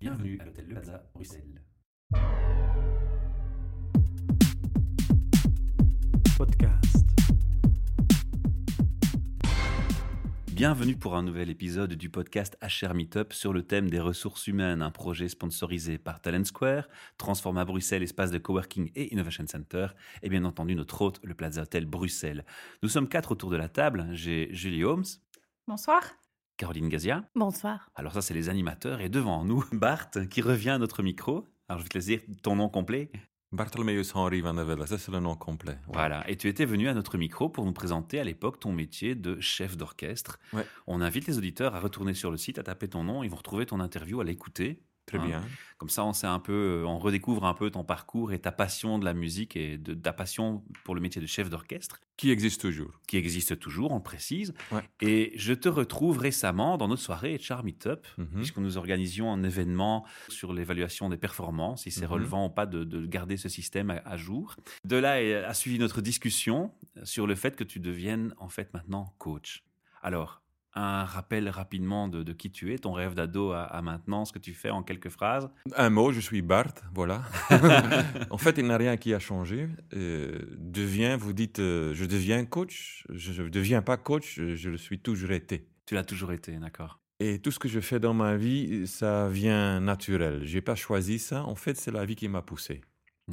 Bienvenue à l'hôtel Le Plaza, Bruxelles. Podcast. Bienvenue pour un nouvel épisode du podcast HR Meetup sur le thème des ressources humaines, un projet sponsorisé par Talent Square, Transforma Bruxelles, espace de coworking et innovation center, et bien entendu notre hôte, le Plaza Hotel Bruxelles. Nous sommes quatre autour de la table. J'ai Julie Holmes, Bonsoir. Caroline Gazia. Bonsoir. Alors ça, c'est les animateurs. Et devant nous, Bart, qui revient à notre micro. Alors je vais te laisser dire ton nom complet. Bartholomeus Henri Van Velde, ça c'est le nom complet. Voilà. Et tu étais venu à notre micro pour nous présenter à l'époque ton métier de chef d'orchestre. Ouais. On invite les auditeurs à retourner sur le site, à taper ton nom. Ils vont retrouver ton interview, à l'écouter. Très Hein. bien. Comme ça, on sait un peu, on redécouvre un peu ton parcours et ta passion de la musique et de ta passion pour le métier de chef d'orchestre, Qui existe toujours. qui existe toujours, on le précise. Ouais. Et je te retrouve récemment dans notre soirée HR Meetup, Mhm. puisque nous organisions un événement sur l'évaluation des performances, si c'est Mhm. relevant ou pas de, de garder ce système à, à jour. De là a suivi notre discussion sur le fait que tu deviennes en fait maintenant coach. Alors, un rappel rapidement de, de qui tu es, ton rêve d'ado à, à maintenant, ce que tu fais en quelques phrases? Un mot, je suis Bart, voilà. en fait, il n'y a rien qui a changé. Euh, deviens, vous dites, euh, je deviens coach. Je ne deviens pas coach, je, le suis toujours été. Tu l'as toujours été, d'accord. Et tout ce que je fais dans ma vie, ça vient naturel. Je n'ai pas choisi ça. En fait, c'est la vie qui m'a poussé.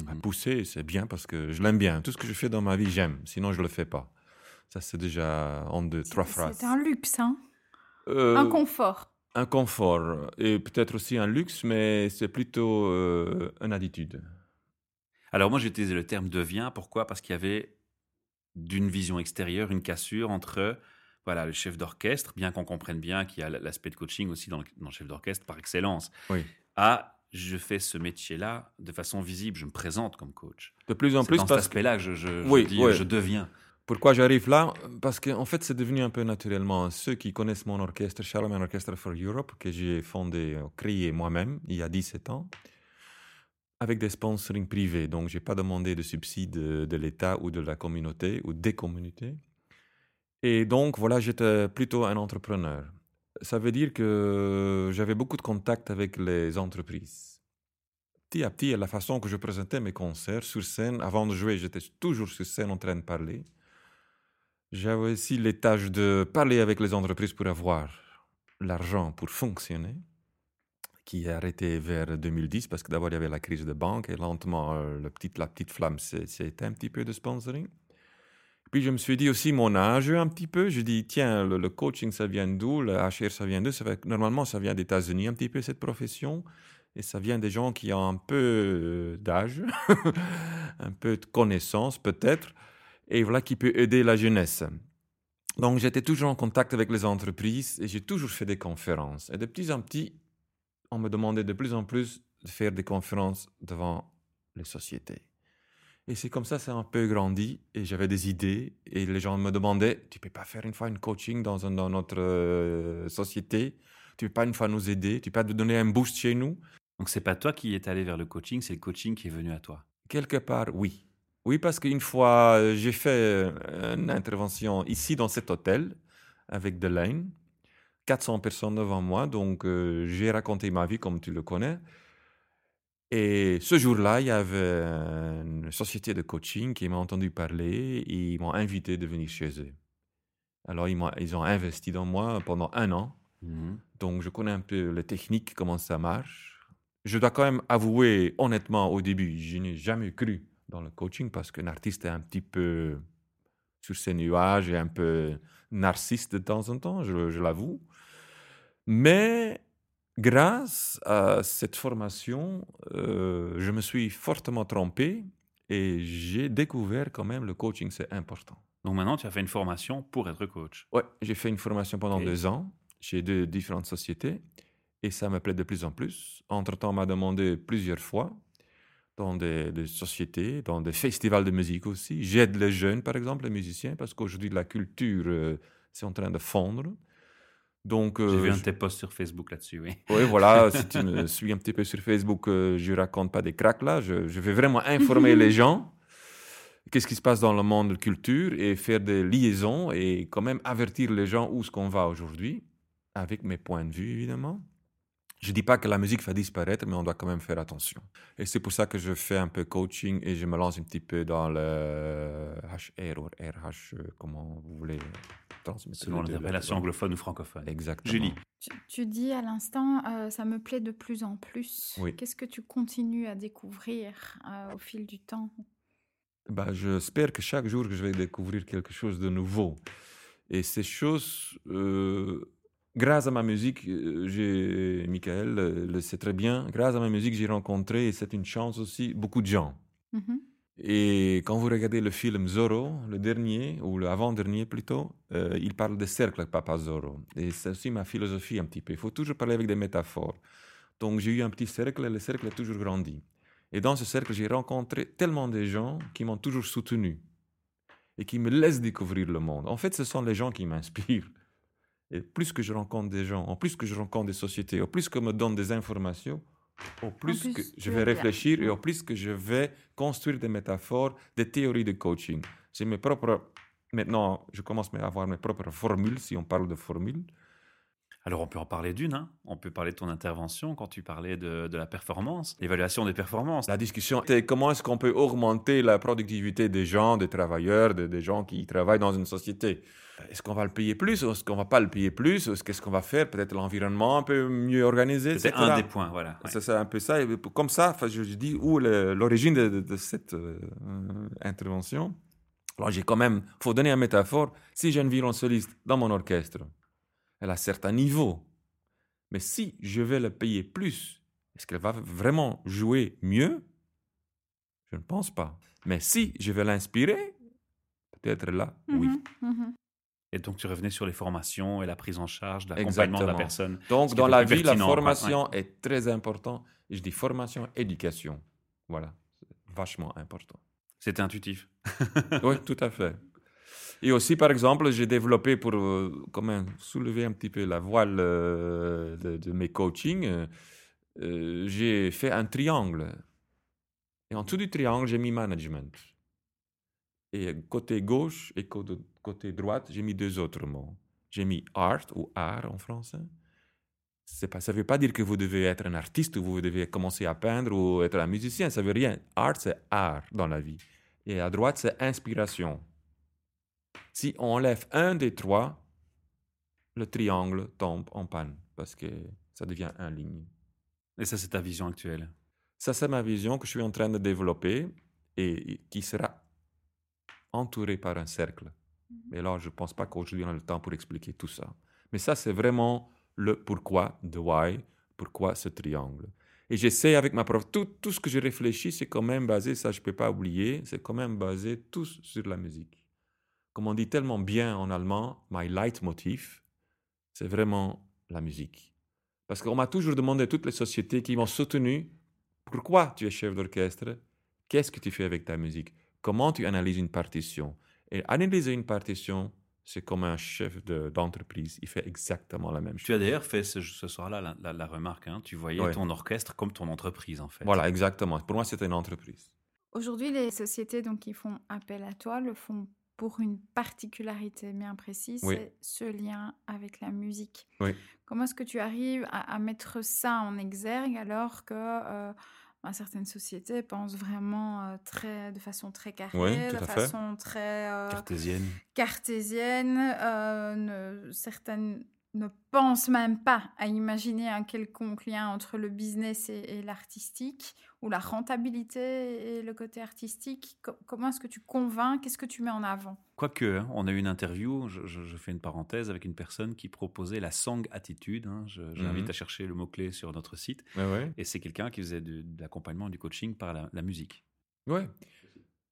M'a Mhm. poussé, c'est bien parce que je l'aime bien. Tout ce que je fais dans ma vie, j'aime. Sinon, je ne le fais pas. Ça, c'est déjà en deux, trois phrases. C'est un luxe, hein Euh, un confort. Un confort et peut-être aussi un luxe, mais c'est plutôt euh, une attitude. Alors moi, j'ai utilisé le terme devient. Pourquoi? Parce qu'il y avait d'une vision extérieure une cassure entre voilà le chef d'orchestre, bien qu'on comprenne bien qu'il y a l'aspect de coaching aussi dans le, dans le chef d'orchestre par excellence, Oui. à je fais ce métier-là de façon visible, je me présente comme coach. De plus en C'est plus, dans cet parce aspect-là que je, je, je Oui, dis ouais. je deviens. Pourquoi j'arrive là? Parce qu'en fait, c'est devenu un peu naturellement. Ceux qui connaissent mon orchestre, Charlemagne Orchestra for Europe, que j'ai fondé, euh, créé moi-même il y a 17 ans, avec des sponsoring privés. Donc, je n'ai pas demandé de subsides de, de l'État ou de la communauté ou des communautés. Et donc, voilà, j'étais plutôt un entrepreneur. Ça veut dire que j'avais beaucoup de contacts avec les entreprises. Petit à petit, la façon que je présentais mes concerts sur scène, avant de jouer, j'étais toujours sur scène en train de parler. J'avais aussi les tâches de parler avec les entreprises pour avoir l'argent pour fonctionner, qui est arrêté vers 2010 parce que d'abord il y avait la crise de banque et lentement euh, le petit, la petite flamme s'est un petit peu de sponsoring. Puis je me suis dit aussi mon âge un petit peu. Je dis tiens le, le coaching ça vient d'où, le HR ça vient d'où? Normalement ça vient des États-Unis un petit peu cette profession et ça vient des gens qui ont un peu euh, d'âge, un peu de connaissance peut-être et voilà qui peut aider la jeunesse. Donc j'étais toujours en contact avec les entreprises et j'ai toujours fait des conférences. Et de petit en petit, on me demandait de plus en plus de faire des conférences devant les sociétés. Et c'est comme ça, ça a un peu grandi et j'avais des idées et les gens me demandaient, tu peux pas faire une fois une coaching dans, un- dans notre euh, société? Tu peux pas une fois nous aider? Tu peux pas nous donner un boost chez nous Donc c'est pas toi qui est allé vers le coaching, c'est le coaching qui est venu à toi. Quelque part, oui. Oui, parce qu'une fois, euh, j'ai fait euh, une intervention ici dans cet hôtel avec Delaine, 400 personnes devant moi, donc euh, j'ai raconté ma vie comme tu le connais. Et ce jour-là, il y avait une société de coaching qui m'a entendu parler et ils m'ont invité de venir chez eux. Alors, ils, m'ont- ils ont investi dans moi pendant un an. Mhm. Donc, je connais un peu les techniques, comment ça marche. Je dois quand même avouer, honnêtement, au début, je n'ai jamais cru dans le coaching parce qu'un artiste est un petit peu sur ses nuages et un peu narcisse de temps en temps, je, je l'avoue. Mais grâce à cette formation, euh, je me suis fortement trompé et j'ai découvert quand même le coaching, c'est important. Donc maintenant, tu as fait une formation pour être coach. Ouais, j'ai fait une formation pendant deux ans chez deux différentes sociétés et ça me plaît de plus en plus. Entre-temps, on m'a demandé plusieurs fois dans des, des sociétés, dans des festivals de musique aussi. J'aide les jeunes, par exemple, les musiciens, parce qu'aujourd'hui, la culture, euh, c'est en train de fondre. Donc, J'ai euh, vu un de tes posts sur Facebook là-dessus, oui. oui, voilà, si tu me suis un petit peu sur Facebook, euh, je raconte pas des cracks là. Je, je vais vraiment informer les gens. Qu'est-ce qui se passe dans le monde de la culture et faire des liaisons et quand même avertir les gens où ce qu'on va aujourd'hui, avec mes points de vue évidemment. Je ne dis pas que la musique va disparaître, mais on doit quand même faire attention. Et c'est pour ça que je fais un peu coaching et je me lance un petit peu dans le HR ou RH, comment vous voulez transmettre. Selon relations anglophones ou francophones. Exactement. Julie. Tu, tu dis à l'instant, euh, ça me plaît de plus en plus. Oui. Qu'est-ce que tu continues à découvrir euh, au fil du temps? Bah, J'espère que chaque jour, que je vais découvrir quelque chose de nouveau. Et ces choses, euh, grâce à ma musique, euh, j'ai, Michael euh, le sait très bien, grâce à ma musique, j'ai rencontré, et c'est une chance aussi, beaucoup de gens. Mhm. Et quand vous regardez le film Zorro, le dernier, ou le avant-dernier plutôt, euh, il parle de cercle, Papa Zorro. Et c'est aussi ma philosophie un petit peu. Il faut toujours parler avec des métaphores. Donc j'ai eu un petit cercle et le cercle a toujours grandi. Et dans ce cercle, j'ai rencontré tellement de gens qui m'ont toujours soutenu et qui me laissent découvrir le monde. En fait, ce sont les gens qui m'inspirent. Et plus que je rencontre des gens, en plus que je rencontre des sociétés, au plus que me donnent des informations, au plus, plus que je vais réfléchir et Mm. au plus que je vais construire des métaphores, des théories de coaching. J'ai mes propres... Maintenant, je commence à avoir mes propres formules, si on parle de formules. Alors on peut en parler d'une, hein. on peut parler de ton intervention quand tu parlais de, de la performance, l'évaluation des performances. La discussion, c'est comment est-ce qu'on peut augmenter la productivité des gens, des travailleurs, des, des gens qui travaillent dans une société? Est-ce qu'on va le payer plus ou est-ce qu'on va pas le payer plus Est-ce- Qu'est-ce qu'on va faire? Peut-être l'environnement un peu mieux organisé etc. un des points, voilà. ouais. C'est un peu ça. Et comme ça, je, je dis où l'origine de, de- de cette euh, euh, intervention. Alors, j'ai quand même, faut donner une métaphore. Si j'ai une violoncelliste dans mon orchestre, elle a certains niveaux. Mais si je vais le payer plus, est-ce qu'elle va vraiment jouer mieux? Je ne pense pas. Mais si je vais l'inspirer, peut-être là, oui. Mhm, mhm. Et donc tu revenais sur les formations et la prise en charge, l'accompagnement de la Exactement. personne. Donc, dans la vie, la formation est très importante. Je dis formation, éducation. Voilà, c'est vachement important. C'était intuitif. oui, tout à fait. Et aussi, par exemple, j'ai développé pour euh, soulever un petit peu la voile euh, de, mes coachings, euh, euh, j'ai fait un triangle. Et en dessous du triangle, j'ai mis management. Et côté gauche et côté, droite, j'ai mis deux autres mots. J'ai mis art ou art en français. Pas, ça ne veut pas dire que vous devez être un artiste ou vous devez commencer à peindre ou être un musicien. Ça veut rien. Art, c'est art dans la vie. Et à droite, c'est inspiration. Si on enlève un des trois, le triangle tombe en panne parce que ça devient un ligne. Et ça, c'est ta vision actuelle? Ça, c'est ma vision que je suis en train de développer et qui sera entourée par un cercle. Mais là, je ne pense pas qu'aujourd'hui on a le temps pour expliquer tout ça. Mais ça, c'est vraiment le pourquoi, the why, pourquoi ce triangle. Et j'essaie avec ma prof, tout, tout ce que je réfléchis, c'est quand même basé, ça je ne peux pas oublier, c'est quand même basé tous sur la musique. Comme on dit tellement bien en allemand, my leitmotiv, c'est vraiment la musique. Parce qu'on m'a toujours demandé, toutes les sociétés qui m'ont soutenu, pourquoi tu es chef d'orchestre? Qu'est-ce que tu fais avec ta musique? Comment tu analyses une partition? Et analyser une partition, c'est comme un chef de- d'entreprise. Il fait exactement la même Tu chose. as d'ailleurs fait ce, ce soir-là la, la- la remarque, hein. tu voyais Ouais. ton orchestre comme ton entreprise en fait. Voilà, exactement. Pour moi, c'est une entreprise. Aujourd'hui, les sociétés donc, qui font appel à toi le font pour une particularité bien précise, Oui. c'est ce lien avec la musique. Oui. Comment est-ce que tu arrives à, à mettre ça en exergue alors que euh, ben, certaines sociétés pensent vraiment euh, très, de façon très carrée, Oui, de façon très euh, Cartésienne. cartésienne. ne- certaines ne pensent même pas à imaginer un quelconque lien entre le business et, et l'artistique, ou la rentabilité et le côté artistique. Co- comment est-ce que tu convaincs Qu'est-ce que tu mets en avant? Quoique, hein, on a eu une interview, je, je- je fais une parenthèse, avec une personne qui proposait la sang attitude. hein. Je- J'invite Mhm. à chercher le mot-clé sur notre site. Et c'est quelqu'un qui faisait de, de l'accompagnement, du coaching par la, la musique. Ouais.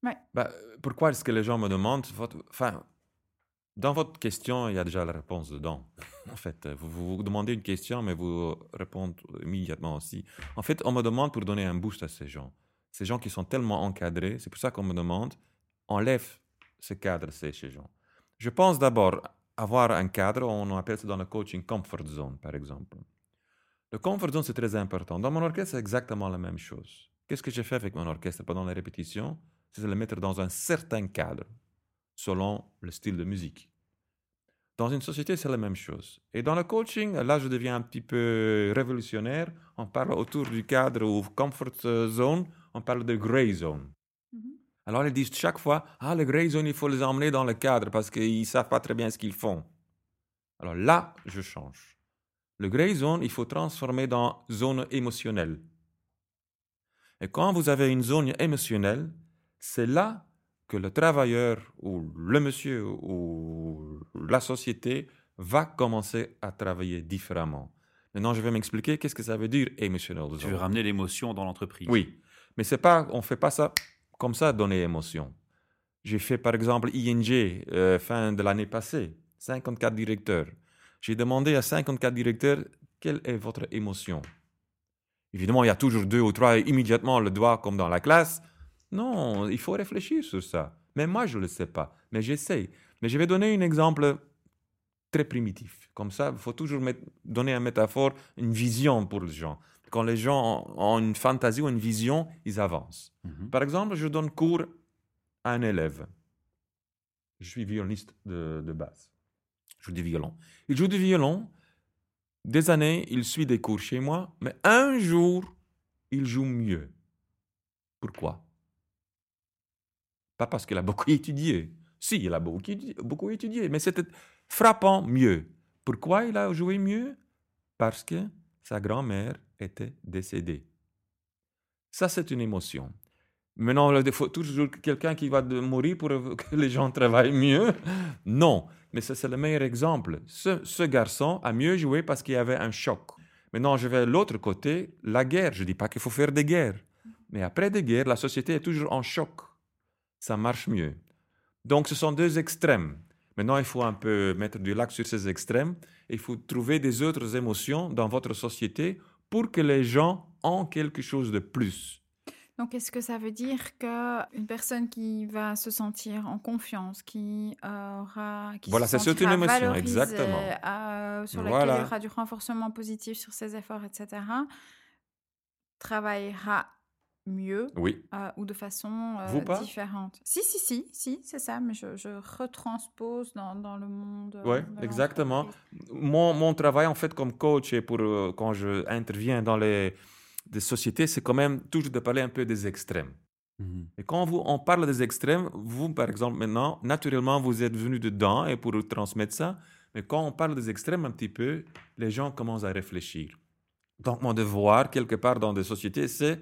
Ouais. Bah, pourquoi est-ce que les gens me demandent votre- Enfin, dans votre question, il y a déjà la réponse dedans. En fait, vous vous, demandez une question, mais vous répondez immédiatement aussi. En fait, on me demande pour donner un boost à ces gens. Ces gens qui sont tellement encadrés, c'est pour ça qu'on me demande, enlève ce cadre, ces gens. Je pense d'abord avoir un cadre, on appelle ça dans le coaching comfort zone, par exemple. Le comfort zone, c'est très important. Dans mon orchestre, c'est exactement la même chose. Qu'est-ce que j'ai fait avec mon orchestre pendant les répétitions C'est de le mettre dans un certain cadre, selon le style de musique. Dans une société, c'est la même chose. Et dans le coaching, là, je deviens un petit peu révolutionnaire. On parle autour du cadre ou comfort zone, on parle de gray zone. Mhm. Alors, ils disent chaque fois, ah, le gray zone, il faut les emmener dans le cadre parce qu'ils ne savent pas très bien ce qu'ils font. Alors là, je change. Le gray zone, il faut transformer dans zone émotionnelle. Et quand vous avez une zone émotionnelle, c'est là que le travailleur ou le monsieur ou la société va commencer à travailler différemment. Maintenant, je vais m'expliquer qu'est-ce que ça veut dire émotionnel. Tu veux ramener l'émotion dans l'entreprise. Oui, mais c'est pas, on fait pas ça comme ça, donner émotion. J'ai fait par exemple ING euh, fin de l'année passée, 54 directeurs. J'ai demandé à 54 directeurs quelle est votre émotion? Évidemment, il y a toujours deux ou trois immédiatement le doigt comme dans la classe. Non, il faut réfléchir sur ça. Mais moi, je ne le sais pas. Mais j'essaye. Mais je vais donner un exemple très primitif. Comme ça, il faut toujours donner une métaphore, une vision pour les gens. Quand les gens ont une fantaisie ou une vision, ils avancent. Mhm. Par exemple, je donne cours à un élève. Je suis violoniste de, de base. Je joue du violon. Il joue du violon. Des années, il suit des cours chez moi, mais un jour, il joue mieux. Pourquoi? Pas parce qu'il a beaucoup étudié. Si, il a beaucoup, beaucoup étudié, mais c'était frappant mieux. Pourquoi il a joué mieux? Parce que sa grand-mère était décédée. Ça, c'est une émotion. Maintenant, il faut toujours quelqu'un qui va mourir pour que les gens travaillent mieux? Non, mais c'est le meilleur exemple. Ce, ce, garçon a mieux joué parce qu'il y avait un choc. Maintenant, je vais à l'autre côté, la guerre. Je ne dis pas qu'il faut faire des guerres. Mais après des guerres, la société est toujours en choc. Ça marche mieux. Donc, ce sont deux extrêmes. Maintenant, il faut un peu mettre du lac sur ces extrêmes. Il faut trouver des autres émotions dans votre société pour que les gens ont quelque chose de plus. Donc, est-ce que ça veut dire qu'une personne qui va se sentir en confiance, qui aura. Qui voilà, c'est surtout une émotion, exactement. Euh, sur laquelle il y aura du renforcement positif sur ses efforts, etc., travaillera mieux oui. euh, ou de façon euh, Vous pas? différente. Si, si, si, si, c'est ça, mais je, je retranspose dans, dans, le monde. Oui, exactement. Mon, mon, travail, en fait, comme coach et pour euh, quand je interviens dans les des sociétés, c'est quand même toujours de parler un peu des extrêmes. Mmh. Et quand vous, on parle des extrêmes, vous, par exemple, maintenant, naturellement, vous êtes venu dedans et pour transmettre ça, mais quand on parle des extrêmes un petit peu, les gens commencent à réfléchir. Donc, mon devoir, quelque part dans des sociétés, c'est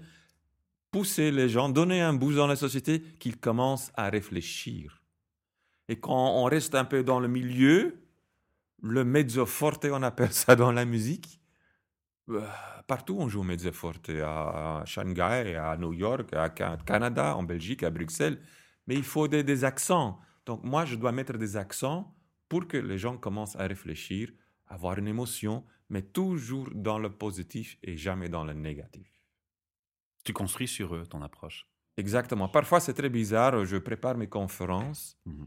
pousser les gens, donner un boost dans la société qu'ils commencent à réfléchir. Et quand on reste un peu dans le milieu, le mezzo forte, on appelle ça dans la musique, partout on joue mezzo forte, à Shanghai, à New York, à Canada, en Belgique, à Bruxelles, mais il faut des, des accents. Donc moi, je dois mettre des accents pour que les gens commencent à réfléchir, avoir une émotion, mais toujours dans le positif et jamais dans le négatif. Tu construis sur eux ton approche. Exactement. Parfois, c'est très bizarre. Je prépare mes conférences Mhm.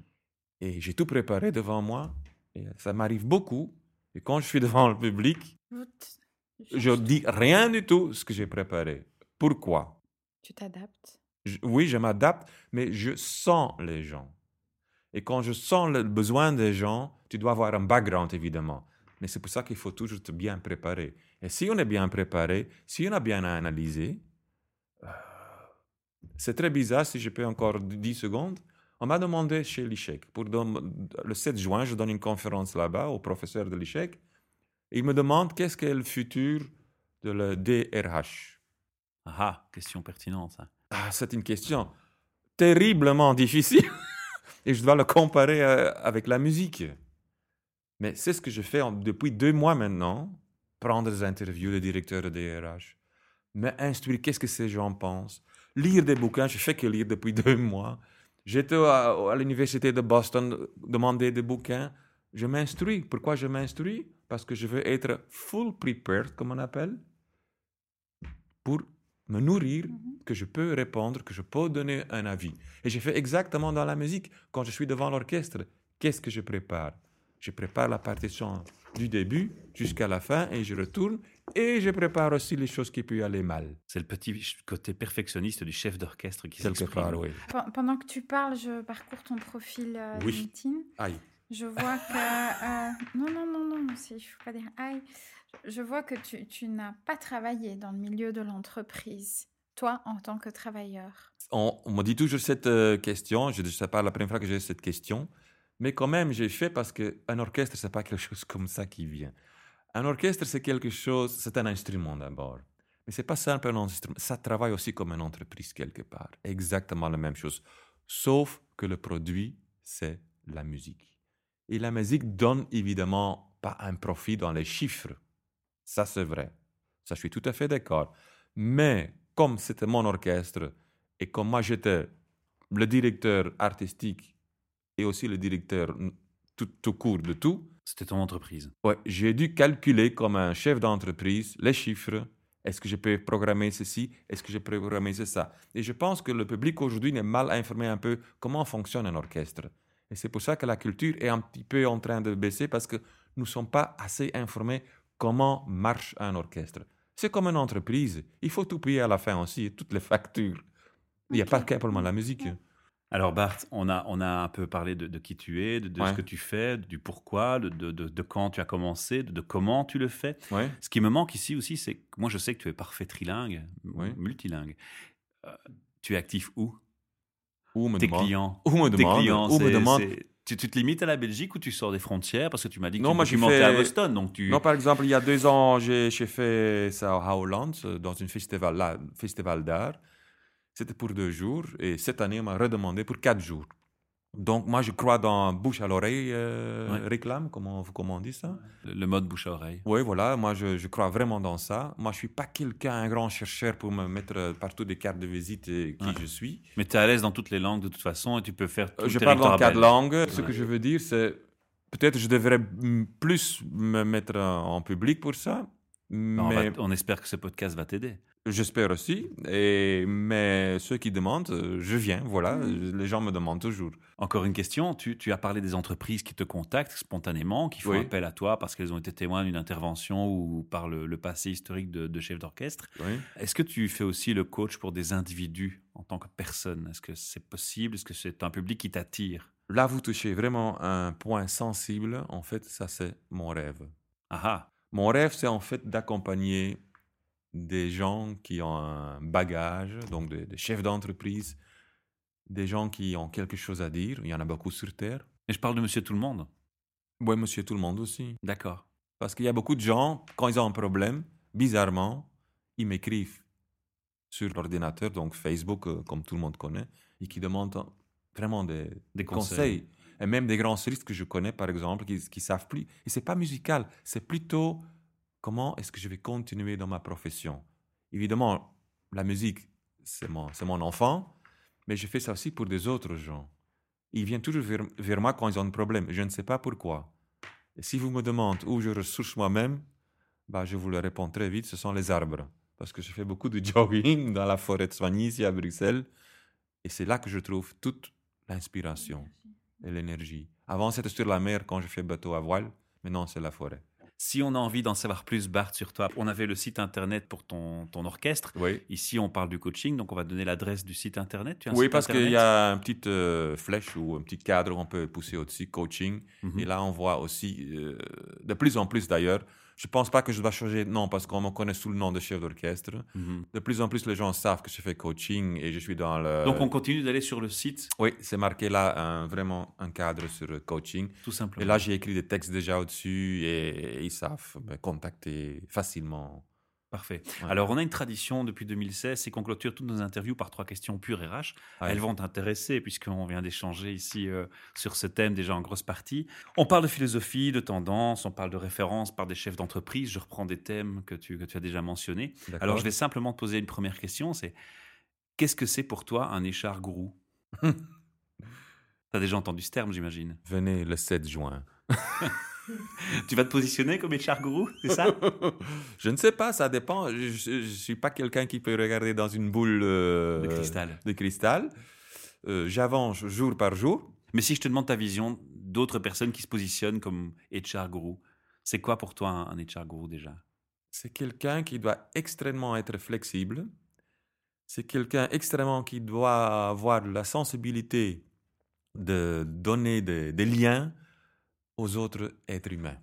et j'ai tout préparé devant moi. Et ça m'arrive beaucoup. Et quand je suis devant le public, je dis rien du tout ce que j'ai préparé. Pourquoi? Tu t'adaptes? Oui, je m'adapte, mais je sens les gens. Et quand je sens le besoin des gens, tu dois avoir un background, évidemment. Mais c'est pour ça qu'il faut toujours te bien préparer. Et si on est bien préparé, si on a bien analysé, c'est très bizarre, si je peux encore 10 secondes. On m'a demandé chez l'ICHEC, pour don- le 7 juin, je donne une conférence là-bas au professeur de l'ICHEC. Il me demande qu'est-ce qu'est le futur de le DRH. Ah, ah, question pertinente. ça. Ah, c'est une question terriblement difficile. Et je dois le comparer euh, avec la musique. Mais c'est ce que je fais depuis deux mois maintenant. Prendre des interviews de directeurs de DRH. Me instruire qu'est-ce que ces gens pensent? Lire des bouquins. Je fais que lire depuis deux mois. J'étais à, à l'université de Boston euh, demander des bouquins. Je m'instruis. Pourquoi je m'instruis? Parce que je veux être full prepared, comme on appelle, pour me nourrir, que je peux répondre, que je peux donner un avis. Et j'ai fait exactement dans la musique. Quand je suis devant l'orchestre, qu'est-ce que je prépare? Je prépare la partition du début jusqu'à la fin et je retourne. Et je prépare aussi les choses qui peuvent aller mal. C'est le petit côté perfectionniste du chef d'orchestre qui s'exprime. part, oui. Pen- Pendant que tu parles, je parcours ton profil euh, Oui. LinkedIn. Aïe. Je vois que... euh, non, non, non, non, c'est- il faut pas dire aïe. Je vois que tu, tu n'as pas travaillé dans le milieu de l'entreprise, toi, en tant que travailleur. On, on me dit toujours cette euh, question. Je ne sais pas la première fois que j'ai cette question. Mais quand même, j'ai fait parce qu'un orchestre, c'est pas quelque chose comme ça qui vient. Un orchestre, c'est quelque chose, c'est un instrument d'abord. Mais c'est pas simple un instrument. Ça travaille aussi comme une entreprise quelque part. Exactement la même chose. Sauf que le produit, c'est la musique. Et la musique donne évidemment pas un profit dans les chiffres. Ça, c'est vrai. Ça, je suis tout à fait d'accord. Mais comme c'était mon orchestre et comme moi, j'étais le directeur artistique et aussi le directeur tout, tout court de tout, C'était ton entreprise. Ouais, j'ai dû calculer comme un chef d'entreprise les chiffres. Est-ce que je peux programmer ceci? Est-ce que je peux programmer ça? Et je pense que le public aujourd'hui est mal informé un peu comment fonctionne un orchestre. Et c'est pour ça que la culture est un petit peu en train de baisser parce que nous ne sommes pas assez informés comment marche un orchestre. C'est comme une entreprise. Il faut tout payer à la fin aussi, toutes les factures. Il n'y a pas simplement la musique. Alors Bart, on a, on a un peu parlé de, de qui tu es, de, de Ouais. ce que tu fais, du pourquoi, de, de, quand tu as commencé, de, de comment tu le fais. Ouais. Ce qui me manque ici aussi, c'est que moi je sais que tu es parfait trilingue, multilingue. Euh, tu es actif où? Où me Tes demande? clients Où me Tes demande? clients, Où me demande? Tu, tu te limites à la Belgique ou tu sors des frontières? Parce que tu m'as dit que Non, tu moi, documentais à fait- Boston, donc tu... Non, par exemple, il y a deux ans, j'ai fait ça à Holland, euh, dans un festival, là, festival d'art. C'était pour deux jours. Et cette année, on m'a redemandé pour quatre jours. Donc, moi, je crois dans bouche à l'oreille euh, Ouais. réclame, comment, comment on dit ça? Le, mode bouche à oreille. Oui, voilà, moi, je, je crois vraiment dans ça. Moi, je suis pas quelqu'un, un grand chercheur pour me mettre euh, partout des cartes de visite et qui Ouais. je suis. Mais tu es à l'aise dans toutes les langues de toute façon et tu peux faire tout Euh, le Je parle dans quatre langues. Ce que je veux dire, c'est peut-être je devrais plus me mettre en public pour ça. On, Mais va- on espère que ce podcast va t'aider. J'espère aussi. Et, mais ceux qui demandent, euh, je viens. Voilà, Mm. les gens me demandent toujours. Encore une question, tu, tu as parlé des entreprises qui te contactent spontanément, qui font Oui. appel à toi parce qu'elles ont été témoins d'une intervention ou par le, le passé historique de, de chef d'orchestre. Oui. Est-ce que tu fais aussi le coach pour des individus en tant que personne? Est-ce que c'est possible? Est-ce que c'est un public qui t'attire? Là, vous touchez vraiment un point sensible. En fait, ça, c'est mon rêve. Ah ah Mon rêve, c'est en fait d'accompagner des gens qui ont un bagage, donc des, des chefs d'entreprise, des gens qui ont quelque chose à dire. Il y en a beaucoup sur Terre. Et je parle de monsieur tout le monde. Oui, monsieur tout le monde aussi. D'accord. Parce qu'il y a beaucoup de gens, quand ils ont un problème, bizarrement, ils m'écrivent sur l'ordinateur, donc Facebook, euh, comme tout le monde connaît, et qui demandent vraiment des, Des conseils. conseils. Et même des grands solistes que je connais, par exemple, qui ne savent plus. Et c'est pas musical, c'est plutôt comment est-ce que je vais continuer dans ma profession. Évidemment, la musique, c'est mon, c'est mon enfant, mais je fais ça aussi pour des autres gens. Ils viennent toujours vers, vers moi quand ils ont un problème. Je ne sais pas pourquoi. Et si vous me demandez où je ressource moi-même, bah, je vous le réponds très vite, ce sont les arbres. Parce que je fais beaucoup de jogging dans la forêt de Soigny, ici à Bruxelles. Et c'est là que je trouve toute l'inspiration et l'énergie. Avant, c'était sur la mer quand je fais bateau à voile. Maintenant, c'est la forêt. Si on a envie d'en savoir plus, Bart, sur toi, on avait le site internet pour ton, ton orchestre. Oui. Ici, on parle du coaching, donc on va donner l'adresse du site internet. Tu as un Oui, parce qu'il y a une petite euh, flèche ou un petit cadre où on peut pousser au-dessus, coaching. Mhm. Et là, on voit aussi, euh, de plus en plus d'ailleurs, je ne pense pas que je dois changer de nom parce qu'on me connaît sous le nom de chef d'orchestre. Mhm. De plus en plus, les gens savent que je fais coaching et je suis dans le... Donc on continue d'aller sur le site, Oui, c'est marqué là un- vraiment un cadre sur le coaching. tout simplement. Et là, j'ai écrit des textes déjà au-dessus et, ils savent me contacter facilement. Parfait. Ouais. Alors, on a une tradition depuis 2016, c'est qu'on clôture toutes nos interviews par trois questions pures RH. Ouais. Elles vont t'intéresser puisqu'on vient d'échanger ici euh, sur ce thème déjà en grosse partie. On parle de philosophie, de tendance, on parle de références par des chefs d'entreprise. Je reprends des thèmes que tu, que tu as déjà mentionnés. Alors, je vais simplement te poser une première question, c'est qu'est-ce que c'est pour toi un échar gourou? Tu as déjà entendu ce terme, j'imagine. Venez le 7 juin. Tu vas te positionner comme échar gourou, c'est ça? Je ne sais pas, ça dépend. Je ne suis pas quelqu'un qui peut regarder dans une boule euh, De cristal. de cristal. Euh, J'avance jour par jour. Mais si je te demande ta vision d'autres personnes qui se positionnent comme HR gourou, c'est quoi pour toi un, un HR gourou déjà? C'est quelqu'un qui doit extrêmement être flexible. C'est quelqu'un extrêmement qui doit avoir la sensibilité de donner des, des liens aux autres êtres humains.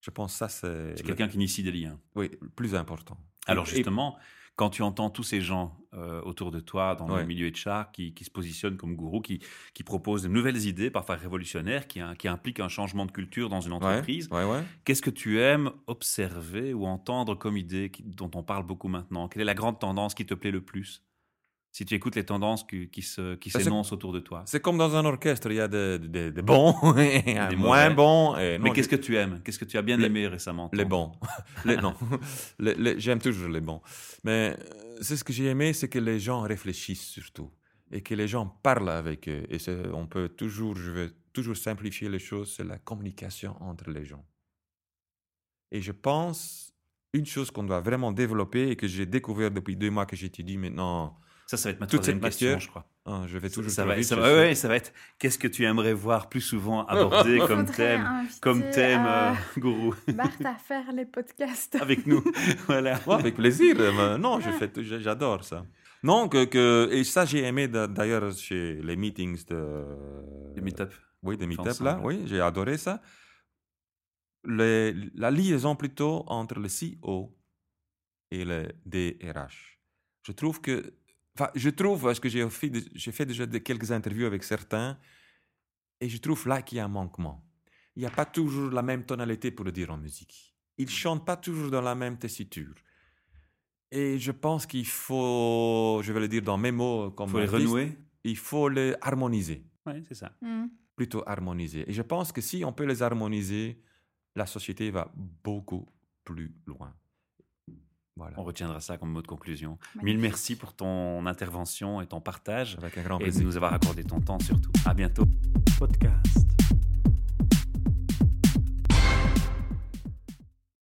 Je pense que ça, c'est... C'est quelqu'un qui initie des liens. Oui, le plus important. Alors et- justement, quand tu entends tous ces gens euh, autour de toi, dans le milieu HR, qui, qui se positionnent comme gourous, qui, qui proposent de nouvelles idées, parfois révolutionnaires, qui, qui impliquent un changement de culture dans une entreprise, ouais, ouais. qu'est-ce que tu aimes observer ou entendre comme idée dont on parle beaucoup maintenant? Quelle est la grande tendance qui te plaît le plus? Si tu écoutes les tendances qui, qui se- qui c'est- s'énoncent autour de toi. C'est comme dans un orchestre, il y a des, bons et Des moins bons. Et Mais qu'est-ce que tu aimes? Qu'est-ce que tu as bien Les- aimé récemment Les bons. Les- non, Les- j'aime toujours les bons. Mais euh, c'est ce que j'ai aimé, c'est que les gens réfléchissent surtout et que les gens parlent avec eux. Et on peut toujours, je vais toujours simplifier les choses, c'est la communication entre les gens. Et je pense, une chose qu'on doit vraiment développer et que j'ai découvert depuis deux mois que j'étudie maintenant, Ça, ça va être ma Toute troisième question, matière, je crois. hein, je vais toujours ça trop va, vite, ça va- ouais, ça va être qu'est-ce que tu aimerais voir plus souvent abordé comme thème, comme thème, euh, euh, gourou, Bart à faire les podcasts. avec nous. voilà. Ouais, avec plaisir. euh, non, je fais j'adore ça. Non, que, que, et ça, j'ai aimé d'a- d'ailleurs chez les meetings de. Les meet-up. Oui, des meet-up là, oui, j'ai adoré ça. Les- la liaison plutôt entre le CEO et le DRH. Je trouve que. Enfin, je trouve, parce que j'ai fait, j'ai fait déjà de- quelques interviews avec certains, et je trouve là qu'il y a un manquement. Il n'y a pas toujours la même tonalité pour le dire en musique. Ils chantent pas toujours dans la même tessiture. Et je pense qu'il faut, je vais le dire dans mes mots comme Il faut les renouer. il faut les harmoniser Oui, c'est ça. Hmm. plutôt harmoniser. Et je pense que si on peut les harmoniser, la société va beaucoup plus loin. Voilà. On retiendra ça comme mot de conclusion. Magnifique. Mille merci pour ton intervention et ton partage Avec un grand et de plaisir. nous avoir accordé ton temps surtout. À bientôt. Podcast.